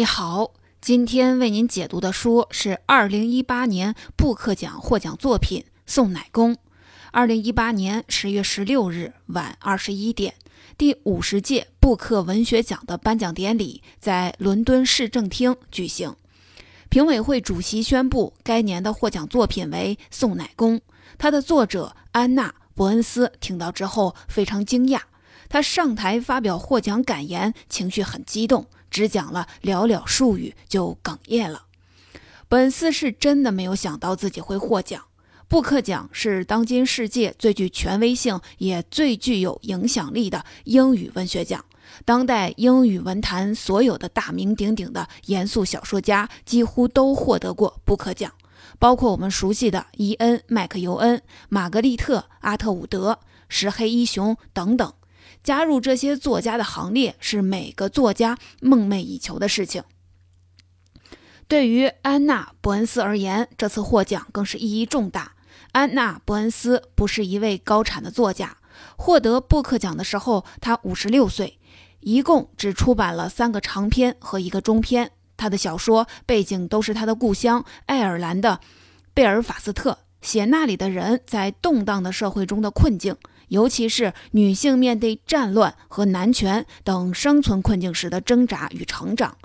你好，今天为您解读的书是二零一八年布克奖获奖作品《送奶工》。二零一八年十月十六日晚二十一点，第五十届布克文学奖的颁奖典礼在伦敦市政厅举行。评委会主席宣布，该年的获奖作品为《送奶工》。它的作者安娜·伯恩斯听到之后非常惊讶，他上台发表获奖感言，情绪很激动。只讲了寥寥数语就哽咽了。本斯是真的没有想到自己会获奖。布克奖是当今世界最具权威性也最具有影响力的英语文学奖。当代英语文坛所有的大名鼎鼎的严肃小说家几乎都获得过布克奖，包括我们熟悉的伊恩·麦克尤恩、玛格丽特·阿特伍德、石黑一雄等等。加入这些作家的行列是每个作家梦寐以求的事情。对于安娜·伯恩斯而言，这次获奖更是意义重大。安娜·伯恩斯不是一位高产的作家，获得布克奖的时候，她五十六岁，一共只出版了三个长篇和一个中篇。他的小说背景都是他的故乡爱尔兰的贝尔法斯特，写那里的人在动荡的社会中的困境。尤其是女性面对战乱和男权等生存困境时的挣扎与成长，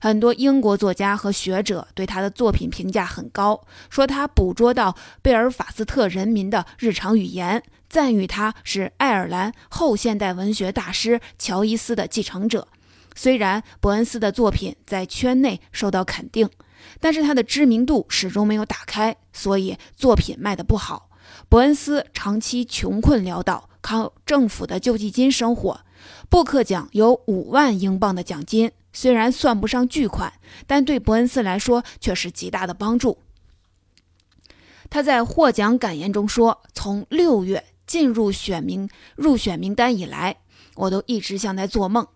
很多英国作家和学者对他的作品评价很高，说他捕捉到贝尔法斯特人民的日常语言，赞誉他是爱尔兰后现代文学大师乔伊斯的继承者。虽然伯恩斯的作品在圈内受到肯定，但是他的知名度始终没有打开，所以作品卖得不好。伯恩斯长期穷困潦倒，靠政府的救济金生活。布克奖有五万英镑的奖金，虽然算不上巨款，但对伯恩斯来说却是极大的帮助。他在获奖感言中说：“从六月进入选名入选名单以来，我都一直像在做梦。”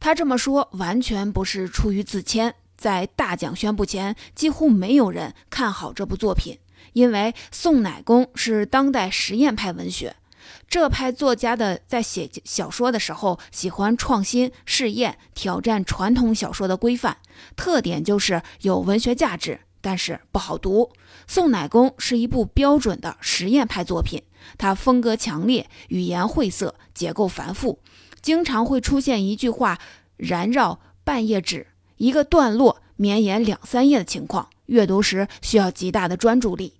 他这么说完全不是出于自谦。在大奖宣布前，几乎没有人看好这部作品。因为宋乃公是当代实验派文学，这派作家的在写小说的时候喜欢创新、试验、挑战传统小说的规范，特点就是有文学价值，但是不好读。宋乃公是一部标准的实验派作品，它风格强烈，语言晦涩，结构繁复，经常会出现一句话燃绕半页纸，一个段落绵延两三页的情况，阅读时需要极大的专注力。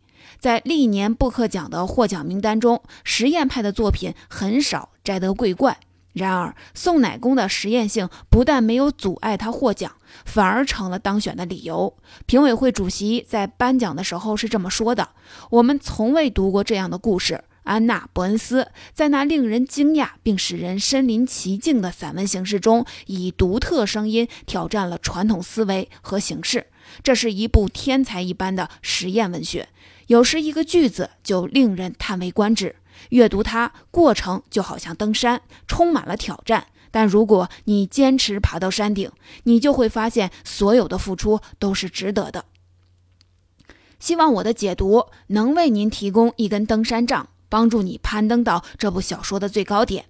在历年布克奖的获奖名单中，实验派的作品很少摘得桂冠。然而，宋乃公的实验性不但没有阻碍他获奖，反而成了当选的理由。评委会主席在颁奖的时候是这么说的：“我们从未读过这样的故事。安娜·伯恩斯在那令人惊讶并使人身临其境的散文形式中，以独特声音挑战了传统思维和形式。这是一部天才一般的实验文学。”有时一个句子就令人叹为观止，阅读它过程就好像登山，充满了挑战。但如果你坚持爬到山顶，你就会发现所有的付出都是值得的。希望我的解读能为您提供一根登山杖，帮助你攀登到这部小说的最高点。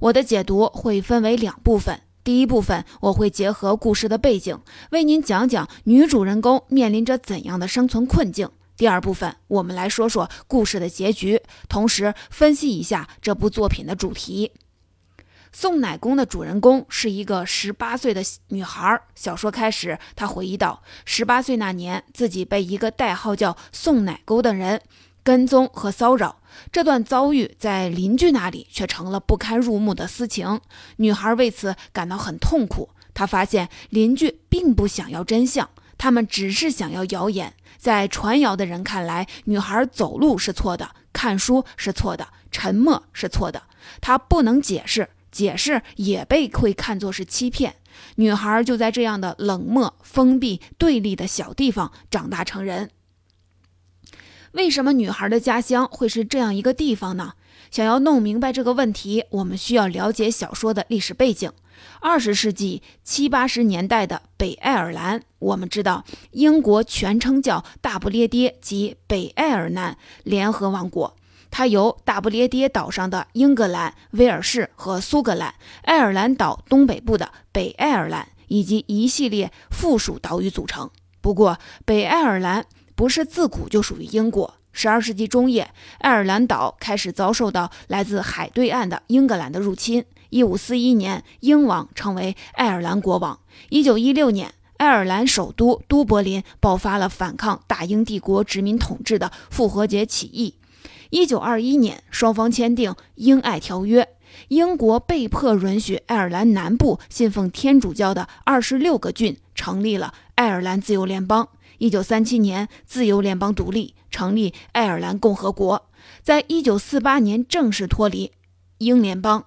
我的解读会分为两部分，第一部分我会结合故事的背景，为您讲讲女主人公面临着怎样的生存困境。第二部分，我们来说说故事的结局，同时分析一下这部作品的主题。送奶工的主人公是一个十八岁的女孩。小说开始，她回忆到，十八岁那年，自己被一个代号叫送奶沟的人跟踪和骚扰。这段遭遇在邻居那里却成了不堪入目的私情，女孩为此感到很痛苦。她发现邻居并不想要真相，他们只是想要谣言。在传谣的人看来，女孩走路是错的，看书是错的，沉默是错的。她不能解释，解释也被会看作是欺骗。女孩就在这样的冷漠、封闭、对立的小地方长大成人。为什么女孩的家乡会是这样一个地方呢？想要弄明白这个问题，我们需要了解小说的历史背景。二十世纪七八十年代的北爱尔兰，我们知道，英国全称叫大不列颠及北爱尔兰联合王国。它由大不列颠岛上的英格兰、威尔士和苏格兰、爱尔兰岛东北部的北爱尔兰以及一系列附属岛屿组成。不过，北爱尔兰不是自古就属于英国。十二世纪中叶，爱尔兰岛开始遭受到来自海对岸的英格兰的入侵。一五四一年，英王成为爱尔兰国王。一九一六年，爱尔兰首都都柏林爆发了反抗大英帝国殖民统治的复活节起义。一九二一年，双方签订英爱条约，英国被迫允许爱尔兰南部信奉天主教的二十六个郡成立了爱尔兰自由联邦。一九三七年，自由联邦独立，成立爱尔兰共和国。在一九四八年正式脱离英联邦。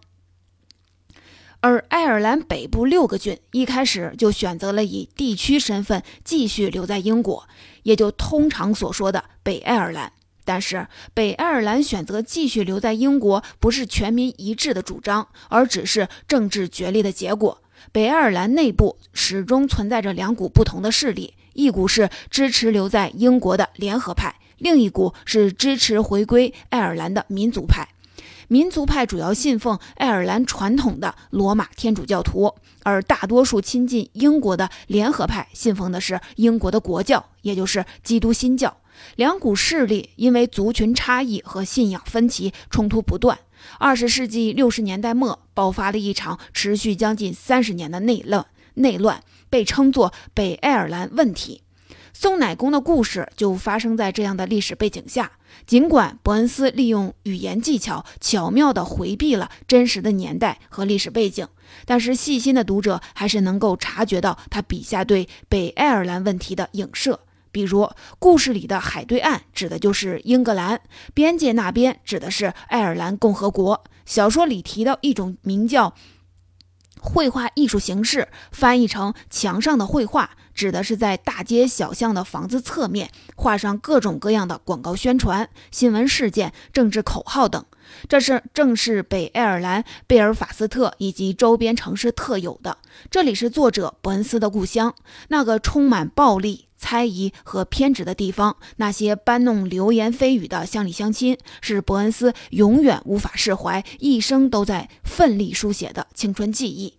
而爱尔兰北部六个郡一开始就选择了以地区身份继续留在英国，也就通常所说的北爱尔兰。但是，北爱尔兰选择继续留在英国，不是全民一致的主张，而只是政治角力的结果。北爱尔兰内部始终存在着两股不同的势力。一股是支持留在英国的联合派，另一股是支持回归爱尔兰的民族派。民族派主要信奉爱尔兰传统的罗马天主教徒，而大多数亲近英国的联合派信奉的是英国的国教，也就是基督新教。两股势力因为族群差异和信仰分歧冲突不断。二十世纪六十年代末，爆发了一场持续将近三十年的内乱。内乱。被称作北爱尔兰问题，宋乃公的故事就发生在这样的历史背景下。尽管伯恩斯利用语言技巧巧妙地回避了真实的年代和历史背景，但是细心的读者还是能够察觉到他笔下对北爱尔兰问题的影射。比如，故事里的海对岸指的就是英格兰，边界那边指的是爱尔兰共和国。小说里提到一种名叫……绘画艺术形式翻译成墙上的绘画，指的是在大街小巷的房子侧面画上各种各样的广告宣传、新闻事件、政治口号等。这是正是北爱尔兰贝尔法斯特以及周边城市特有的。这里是作者伯恩斯的故乡，那个充满暴力。猜疑和偏执的地方，那些搬弄流言蜚语的乡里乡亲，是伯恩斯永远无法释怀、一生都在奋力书写的青春记忆。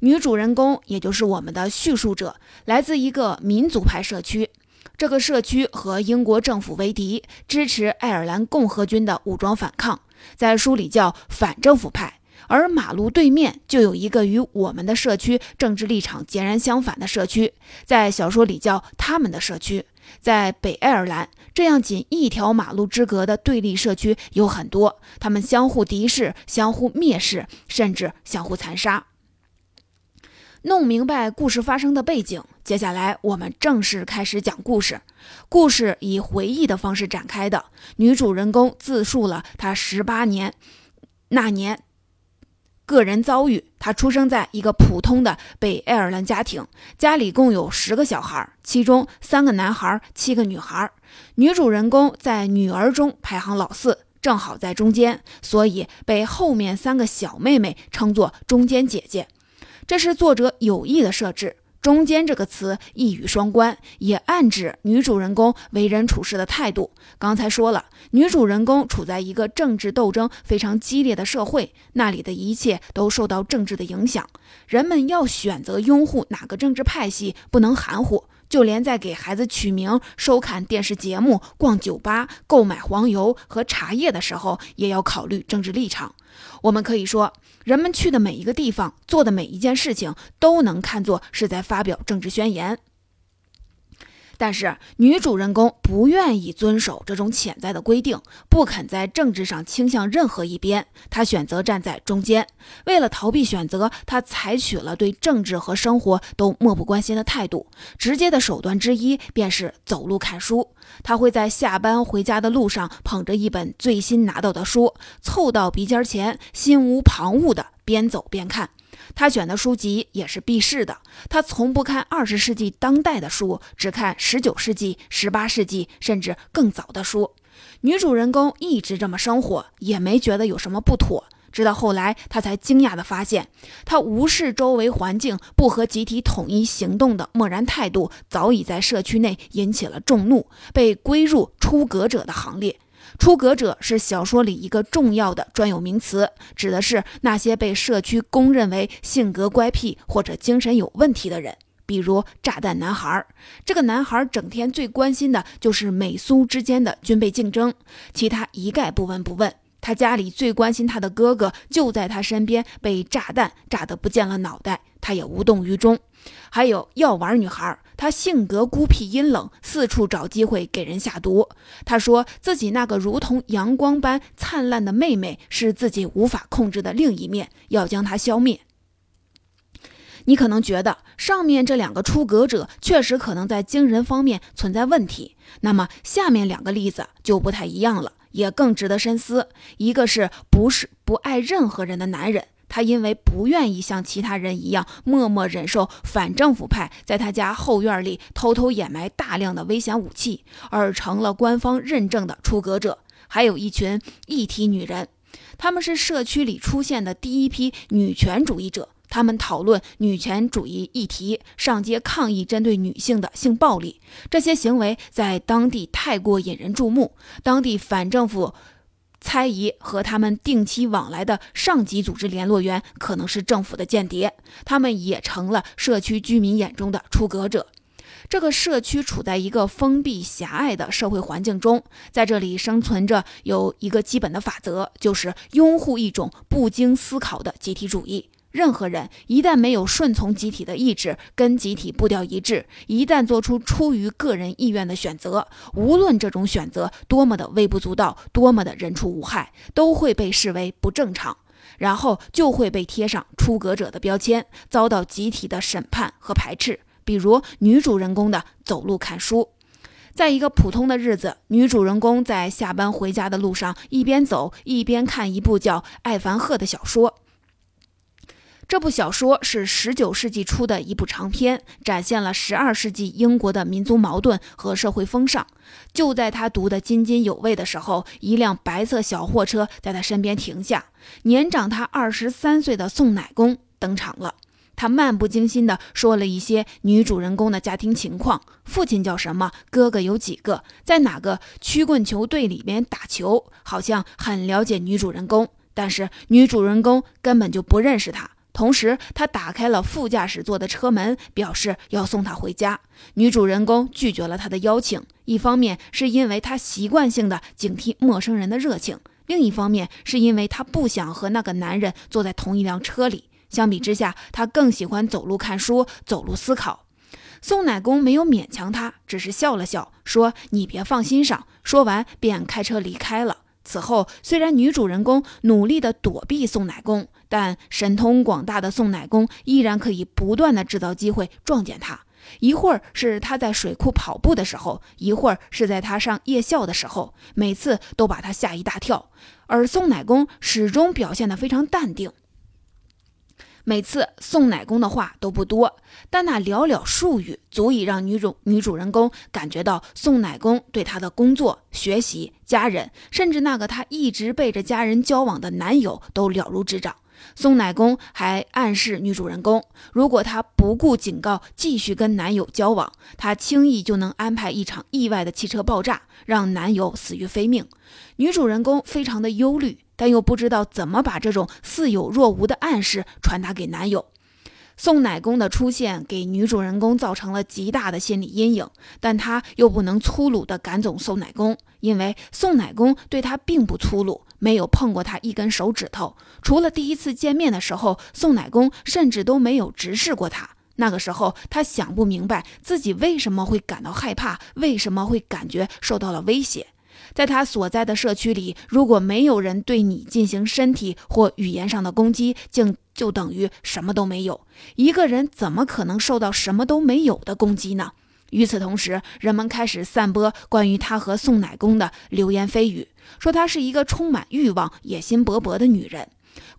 女主人公，也就是我们的叙述者，来自一个民族派社区，这个社区和英国政府为敌，支持爱尔兰共和军的武装反抗，在书里叫反政府派。而马路对面就有一个与我们的社区政治立场截然相反的社区，在小说里叫他们的社区。在北爱尔兰，这样仅一条马路之隔的对立社区有很多，他们相互敌视、相互蔑视，甚至相互残杀。弄明白故事发生的背景，接下来我们正式开始讲故事。故事以回忆的方式展开的，女主人公自述了她十八年那年。个人遭遇：她出生在一个普通的北爱尔兰家庭，家里共有十个小孩，其中三个男孩，七个女孩。女主人公在女儿中排行老四，正好在中间，所以被后面三个小妹妹称作中间姐姐。这是作者有意的设置。中间这个词一语双关，也暗指女主人公为人处事的态度。刚才说了，女主人公处在一个政治斗争非常激烈的社会，那里的一切都受到政治的影响。人们要选择拥护哪个政治派系，不能含糊。就连在给孩子取名、收看电视节目、逛酒吧、购买黄油和茶叶的时候，也要考虑政治立场。我们可以说，人们去的每一个地方，做的每一件事情，都能看作是在发表政治宣言。但是女主人公不愿意遵守这种潜在的规定，不肯在政治上倾向任何一边，她选择站在中间。为了逃避选择，她采取了对政治和生活都漠不关心的态度。直接的手段之一便是走路看书。她会在下班回家的路上，捧着一本最新拿到的书，凑到鼻尖前，心无旁骛地边走边看。他选的书籍也是避世的，他从不看二十世纪当代的书，只看十九世纪、十八世纪甚至更早的书。女主人公一直这么生活，也没觉得有什么不妥。直到后来，她才惊讶地发现，她无视周围环境、不和集体统一行动的漠然态度，早已在社区内引起了众怒，被归入出格者的行列。出格者是小说里一个重要的专有名词，指的是那些被社区公认为性格乖僻或者精神有问题的人。比如炸弹男孩，这个男孩整天最关心的就是美苏之间的军备竞争，其他一概不闻不问。他家里最关心他的哥哥就在他身边被炸弹炸得不见了脑袋，他也无动于衷。还有药丸女孩，他性格孤僻阴冷，四处找机会给人下毒。他说自己那个如同阳光般灿烂的妹妹是自己无法控制的另一面，要将她消灭。你可能觉得上面这两个出格者确实可能在精神方面存在问题，那么下面两个例子就不太一样了，也更值得深思。一个是不是不爱任何人的男人，他因为不愿意像其他人一样默默忍受反政府派在他家后院里偷偷掩埋大量的危险武器，而成了官方认证的出格者。还有一群一体女人，她们是社区里出现的第一批女权主义者。他们讨论女权主义议题，上街抗议针对女性的性暴力。这些行为在当地太过引人注目，当地反政府猜疑和他们定期往来的上级组织联络员可能是政府的间谍，他们也成了社区居民眼中的出格者。这个社区处在一个封闭狭隘的社会环境中，在这里生存着有一个基本的法则，就是拥护一种不经思考的集体主义。任何人一旦没有顺从集体的意志，跟集体步调一致，一旦做出出于个人意愿的选择，无论这种选择多么的微不足道，多么的人畜无害，都会被视为不正常，然后就会被贴上出格者的标签，遭到集体的审判和排斥。比如女主人公的走路看书，在一个普通的日子，女主人公在下班回家的路上，一边走一边看一部叫《艾凡赫》的小说。这部小说是十九世纪初的一部长篇，展现了十二世纪英国的民族矛盾和社会风尚。就在他读得津津有味的时候，一辆白色小货车在他身边停下，年长他二十三岁的宋乃公登场了。他漫不经心地说了一些女主人公的家庭情况：父亲叫什么，哥哥有几个，在哪个曲棍球队里面打球，好像很了解女主人公，但是女主人公根本就不认识他。同时，他打开了副驾驶座的车门，表示要送她回家。女主人公拒绝了他的邀请，一方面是因为她习惯性的警惕陌生人的热情，另一方面是因为她不想和那个男人坐在同一辆车里。相比之下，她更喜欢走路看书、走路思考。宋奶公没有勉强她，只是笑了笑，说：“你别放心上。”说完便开车离开了。此后，虽然女主人公努力地躲避宋奶公，但神通广大的宋奶公依然可以不断地制造机会撞见他。一会儿是他在水库跑步的时候，一会儿是在他上夜校的时候，每次都把他吓一大跳。而宋奶公始终表现得非常淡定。每次送奶工的话都不多，但那寥寥数语足以让女主女主人公感觉到送奶工对她的工作、学习、家人，甚至那个她一直背着家人交往的男友都了如指掌。宋奶公还暗示女主人公，如果她不顾警告继续跟男友交往，她轻易就能安排一场意外的汽车爆炸，让男友死于非命。女主人公非常的忧虑。但又不知道怎么把这种似有若无的暗示传达给男友。宋奶公的出现给女主人公造成了极大的心理阴影，但她又不能粗鲁地赶走宋奶公，因为宋奶公对她并不粗鲁，没有碰过她一根手指头。除了第一次见面的时候，宋奶公甚至都没有直视过她。那个时候，她想不明白自己为什么会感到害怕，为什么会感觉受到了威胁。在他所在的社区里，如果没有人对你进行身体或语言上的攻击，竟就等于什么都没有。一个人怎么可能受到什么都没有的攻击呢？与此同时，人们开始散播关于他和宋乃公的流言蜚语，说她是一个充满欲望、野心勃勃的女人，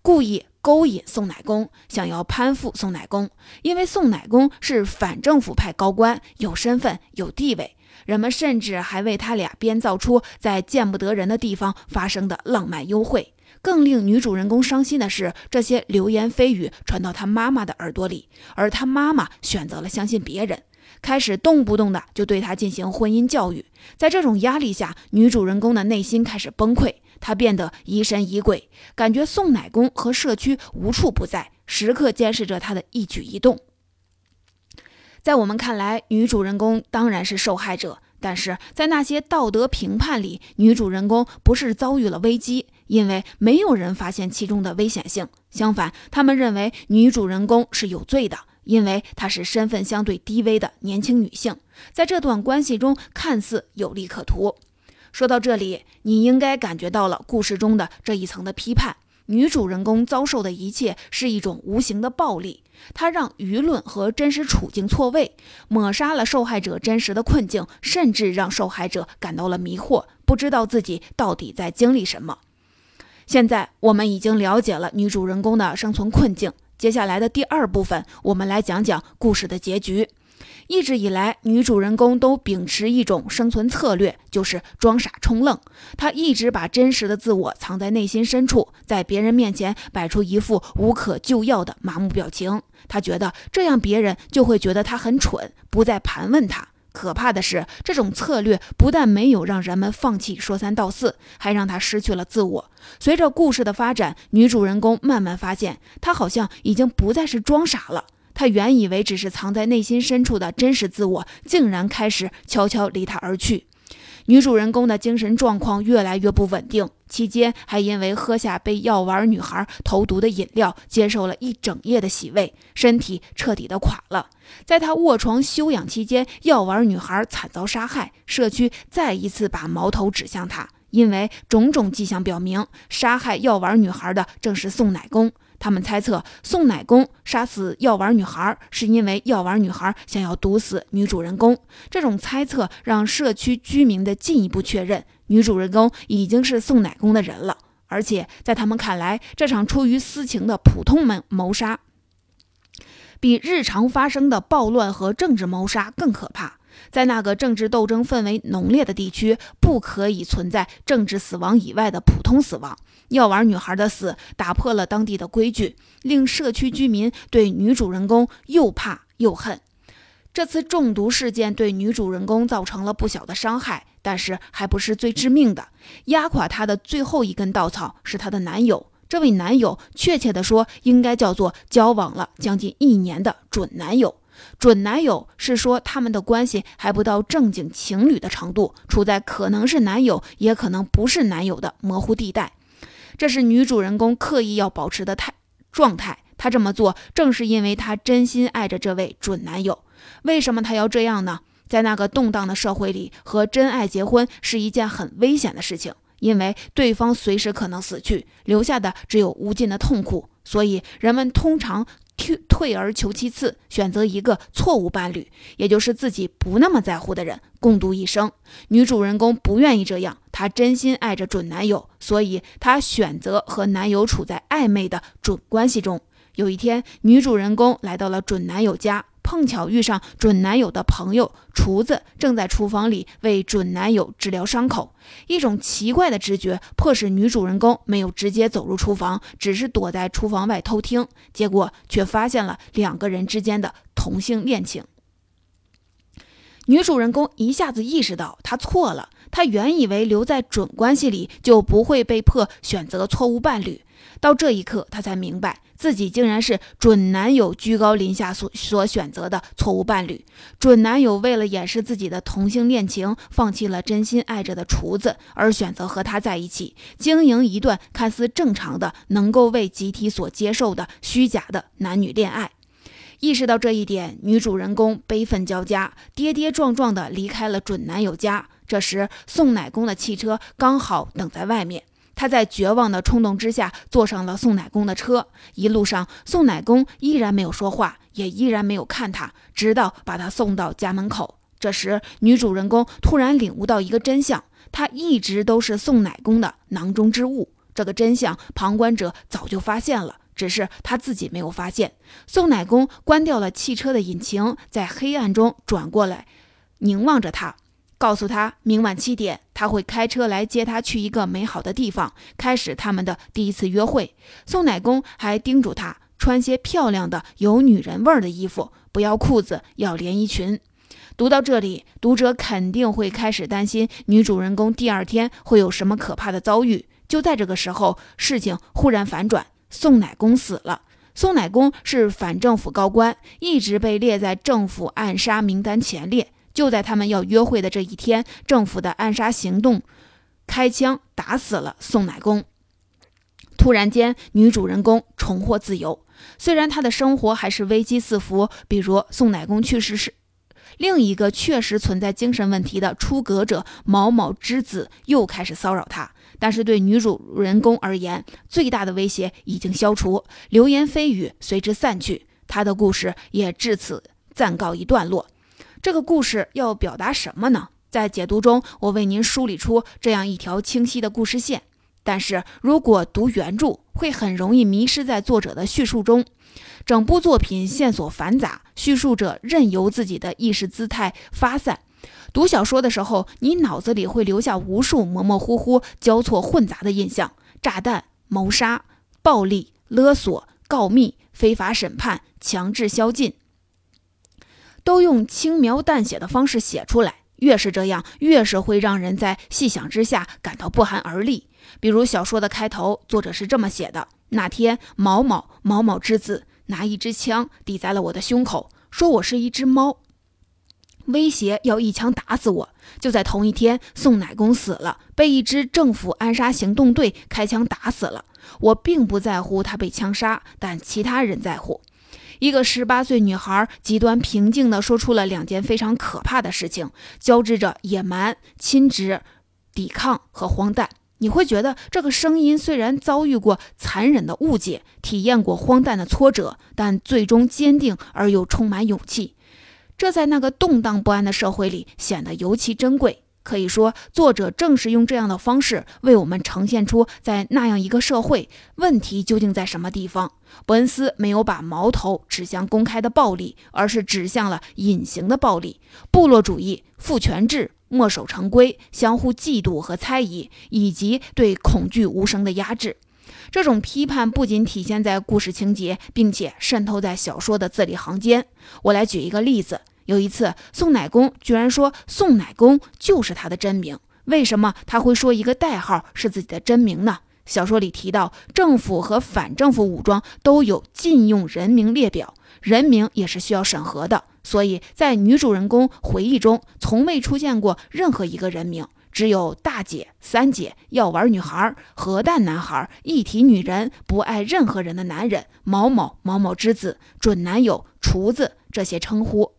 故意勾引宋乃公，想要攀附宋乃公，因为宋乃公是反政府派高官，有身份、有地位。人们甚至还为他俩编造出在见不得人的地方发生的浪漫幽会。更令女主人公伤心的是，这些流言蜚语传到她妈妈的耳朵里，而她妈妈选择了相信别人。开始动不动的就对她进行婚姻教育。在这种压力下，女主人公的内心开始崩溃，她变得疑神疑鬼，感觉宋奶公和社区无处不在，时刻监视着她的一举一动。在我们看来，女主人公当然是受害者。但是在那些道德评判里，女主人公不是遭遇了危机，因为没有人发现其中的危险性。相反，他们认为女主人公是有罪的，因为她是身份相对低微的年轻女性，在这段关系中看似有利可图。说到这里，你应该感觉到了故事中的这一层的批判。女主人公遭受的一切是一种无形的暴力，它让舆论和真实处境错位，抹杀了受害者真实的困境，甚至让受害者感到了迷惑，不知道自己到底在经历什么。现在我们已经了解了女主人公的生存困境，接下来的第二部分，我们来讲讲故事的结局。一直以来，女主人公都秉持一种生存策略，就是装傻充愣。她一直把真实的自我藏在内心深处，在别人面前摆出一副无可救药的麻木表情。她觉得这样别人就会觉得她很蠢，不再盘问她。可怕的是，这种策略不但没有让人们放弃说三道四，还让她失去了自我。随着故事的发展，女主人公慢慢发现，她好像已经不再是装傻了。他原以为只是藏在内心深处的真实自我，竟然开始悄悄离他而去。女主人公的精神状况越来越不稳定，期间还因为喝下被药丸女孩投毒的饮料，接受了一整夜的洗胃，身体彻底的垮了。在她卧床休养期间，药丸女孩惨遭杀害，社区再一次把矛头指向她，因为种种迹象表明，杀害药丸女孩的正是宋奶公。他们猜测宋奶公杀死药丸女孩，是因为药丸女孩想要毒死女主人公。这种猜测让社区居民的进一步确认，女主人公已经是宋奶公的人了。而且在他们看来，这场出于私情的普通谋谋杀，比日常发生的暴乱和政治谋杀更可怕。在那个政治斗争氛围浓烈的地区，不可以存在政治死亡以外的普通死亡。药丸女孩的死打破了当地的规矩，令社区居民对女主人公又怕又恨。这次中毒事件对女主人公造成了不小的伤害，但是还不是最致命的。压垮她的最后一根稻草是她的男友。这位男友，确切地说，应该叫做交往了将近一年的准男友。准男友是说他们的关系还不到正经情侣的程度，处在可能是男友也可能不是男友的模糊地带。这是女主人公刻意要保持的态状态。她这么做正是因为她真心爱着这位准男友。为什么她要这样呢？在那个动荡的社会里，和真爱结婚是一件很危险的事情，因为对方随时可能死去，留下的只有无尽的痛苦。所以人们通常。退而求其次，选择一个错误伴侣，也就是自己不那么在乎的人，共度一生。女主人公不愿意这样，她真心爱着准男友，所以她选择和男友处在暧昧的准关系中。有一天，女主人公来到了准男友家。碰巧遇上准男友的朋友厨子正在厨房里为准男友治疗伤口，一种奇怪的直觉迫使女主人公没有直接走入厨房，只是躲在厨房外偷听，结果却发现了两个人之间的同性恋情。女主人公一下子意识到她错了，她原以为留在准关系里就不会被迫选择错误伴侣，到这一刻她才明白。自己竟然是准男友居高临下所所选择的错误伴侣。准男友为了掩饰自己的同性恋情，放弃了真心爱着的厨子，而选择和他在一起，经营一段看似正常的、能够为集体所接受的虚假的男女恋爱。意识到这一点，女主人公悲愤交加，跌跌撞撞地离开了准男友家。这时，送奶工的汽车刚好等在外面。他在绝望的冲动之下坐上了宋奶公的车，一路上宋奶公依然没有说话，也依然没有看他，直到把他送到家门口。这时，女主人公突然领悟到一个真相：他一直都是宋奶公的囊中之物。这个真相，旁观者早就发现了，只是他自己没有发现。宋奶公关掉了汽车的引擎，在黑暗中转过来，凝望着他。告诉他，明晚七点他会开车来接他去一个美好的地方，开始他们的第一次约会。宋乃公还叮嘱他穿些漂亮的、有女人味儿的衣服，不要裤子，要连衣裙。读到这里，读者肯定会开始担心女主人公第二天会有什么可怕的遭遇。就在这个时候，事情忽然反转，宋乃公死了。宋乃公是反政府高官，一直被列在政府暗杀名单前列。就在他们要约会的这一天，政府的暗杀行动开枪打死了宋乃公。突然间，女主人公重获自由。虽然她的生活还是危机四伏，比如宋乃公去世时，另一个确实存在精神问题的出阁者某某之子又开始骚扰她。但是对女主人公而言，最大的威胁已经消除，流言蜚语随之散去，她的故事也至此暂告一段落。这个故事要表达什么呢？在解读中，我为您梳理出这样一条清晰的故事线。但是如果读原著，会很容易迷失在作者的叙述中。整部作品线索繁杂，叙述者任由自己的意识姿态发散。读小说的时候，你脑子里会留下无数模模糊糊、交错混杂的印象：炸弹、谋杀、暴力、勒索、告密、非法审判、强制宵禁，都用轻描淡写的方式写出来。越是这样，越是会让人在细想之下感到不寒而栗。比如小说的开头，作者是这么写的：那天，某某某某之子拿一支枪抵在了我的胸口，说我是一只猫，威胁要一枪打死我。就在同一天，宋乃公死了，被一支政府暗杀行动队开枪打死了。我并不在乎他被枪杀，但其他人在乎。一个十八岁女孩极端平静地说出了两件非常可怕的事情，交织着野蛮、亲执、抵抗和荒诞。你会觉得这个声音虽然遭遇过残忍的误解，体验过荒诞的挫折，但最终坚定而又充满勇气。这在那个动荡不安的社会里显得尤其珍贵。可以说，作者正是用这样的方式为我们呈现出，在那样一个社会，问题究竟在什么地方。伯恩斯没有把矛头指向公开的暴力，而是指向了隐形的暴力：部落主义、父权制、墨守成规、相互嫉妒和猜疑，以及对恐惧无声的压制。这种批判不仅体现在故事情节，并且渗透在小说的字里行间。我来举一个例子。有一次，宋乃公居然说宋乃公就是他的真名。为什么他会说一个代号是自己的真名呢？小说里提到，政府和反政府武装都有禁用人名列表，人名也是需要审核的。所以在女主人公回忆中，从未出现过任何一个人名，只有大姐、三姐、药丸女孩、核弹男孩、一体女人、不爱任何人的男人、某某某某之子、准男友、厨子这些称呼。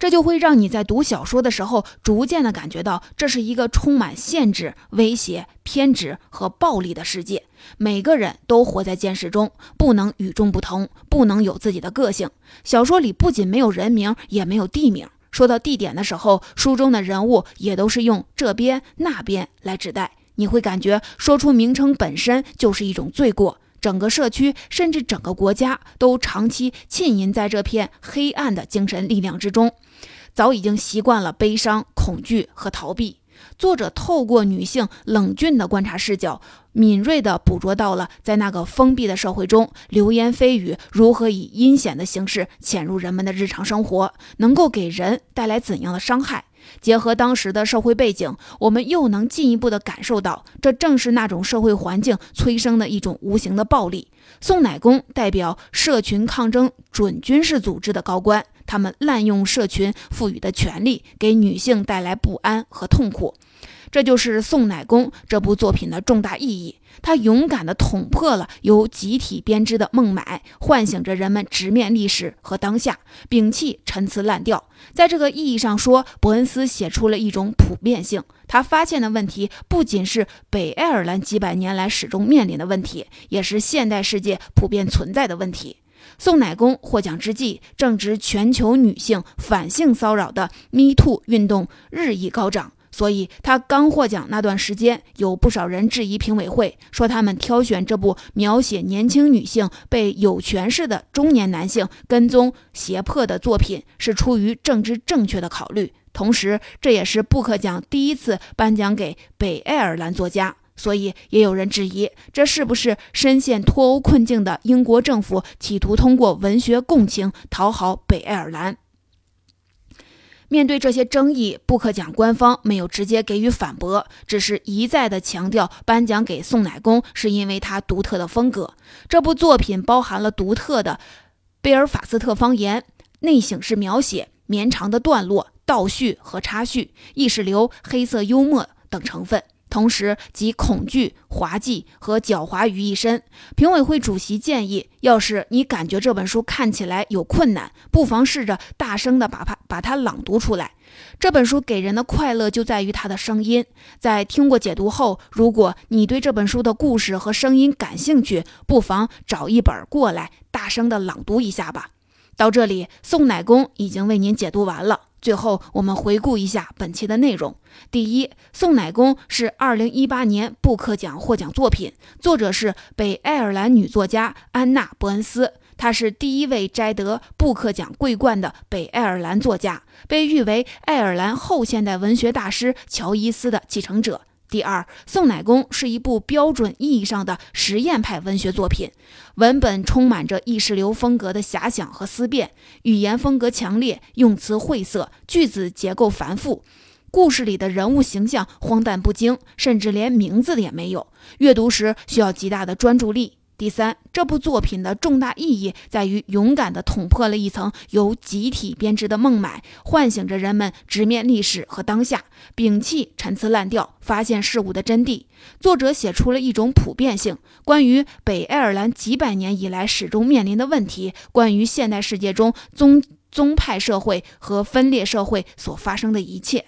这就会让你在读小说的时候，逐渐的感觉到这是一个充满限制、威胁、偏执和暴力的世界。每个人都活在监视中，不能与众不同，不能有自己的个性。小说里不仅没有人名，也没有地名。说到地点的时候，书中的人物也都是用这边、那边来指代。你会感觉说出名称本身就是一种罪过。整个社区，甚至整个国家，都长期浸淫在这片黑暗的精神力量之中，早已经习惯了悲伤、恐惧和逃避。作者透过女性冷峻的观察视角，敏锐地捕捉到了在那个封闭的社会中，流言蜚语如何以阴险的形式潜入人们的日常生活，能够给人带来怎样的伤害。结合当时的社会背景，我们又能进一步地感受到，这正是那种社会环境催生的一种无形的暴力。宋乃公代表社群抗争准军事组织的高官，他们滥用社群赋予的权利，给女性带来不安和痛苦。这就是《送奶工》这部作品的重大意义。他勇敢地捅破了由集体编织的孟买，唤醒着人们直面历史和当下，摒弃陈词滥调。在这个意义上说，伯恩斯写出了一种普遍性。他发现的问题不仅是北爱尔兰几百年来始终面临的问题，也是现代世界普遍存在的问题。宋乃公获奖之际，正值全球女性反性骚扰的 “Me Too” 运动日益高涨。所以，他刚获奖那段时间，有不少人质疑评委会，说他们挑选这部描写年轻女性被有权势的中年男性跟踪胁迫的作品是出于政治正确的考虑。同时，这也是布克奖第一次颁奖给北爱尔兰作家。所以，也有人质疑，这是不是深陷脱欧困境的英国政府企图通过文学共情讨好北爱尔兰？面对这些争议，布克奖官方没有直接给予反驳，只是一再的强调颁奖给宋乃公是因为他独特的风格。这部作品包含了独特的贝尔法斯特方言、内省式描写、绵长的段落、倒叙和插叙、意识流、黑色幽默等成分。同时集恐惧、滑稽和狡猾于一身。评委会主席建议，要是你感觉这本书看起来有困难，不妨试着大声地把它把它朗读出来。这本书给人的快乐就在于它的声音。在听过解读后，如果你对这本书的故事和声音感兴趣，不妨找一本过来，大声地朗读一下吧。到这里，宋乃公已经为您解读完了。最后，我们回顾一下本期的内容。第一，《宋乃公》是2018年布克奖获奖作品，作者是北爱尔兰女作家安娜·伯恩斯，她是第一位摘得布克奖桂冠的北爱尔兰作家，被誉为爱尔兰后现代文学大师乔伊斯的继承者。第二，《宋乃公》是一部标准意义上的实验派文学作品，文本充满着意识流风格的遐想和思辨，语言风格强烈，用词晦涩，句子结构繁复，故事里的人物形象荒诞不经，甚至连名字也没有，阅读时需要极大的专注力。第三，这部作品的重大意义在于勇敢地捅破了一层由集体编织的梦买，唤醒着人们直面历史和当下，摒弃陈词滥调，发现事物的真谛。作者写出了一种普遍性，关于北爱尔兰几百年以来始终面临的问题，关于现代世界中宗宗派社会和分裂社会所发生的一切。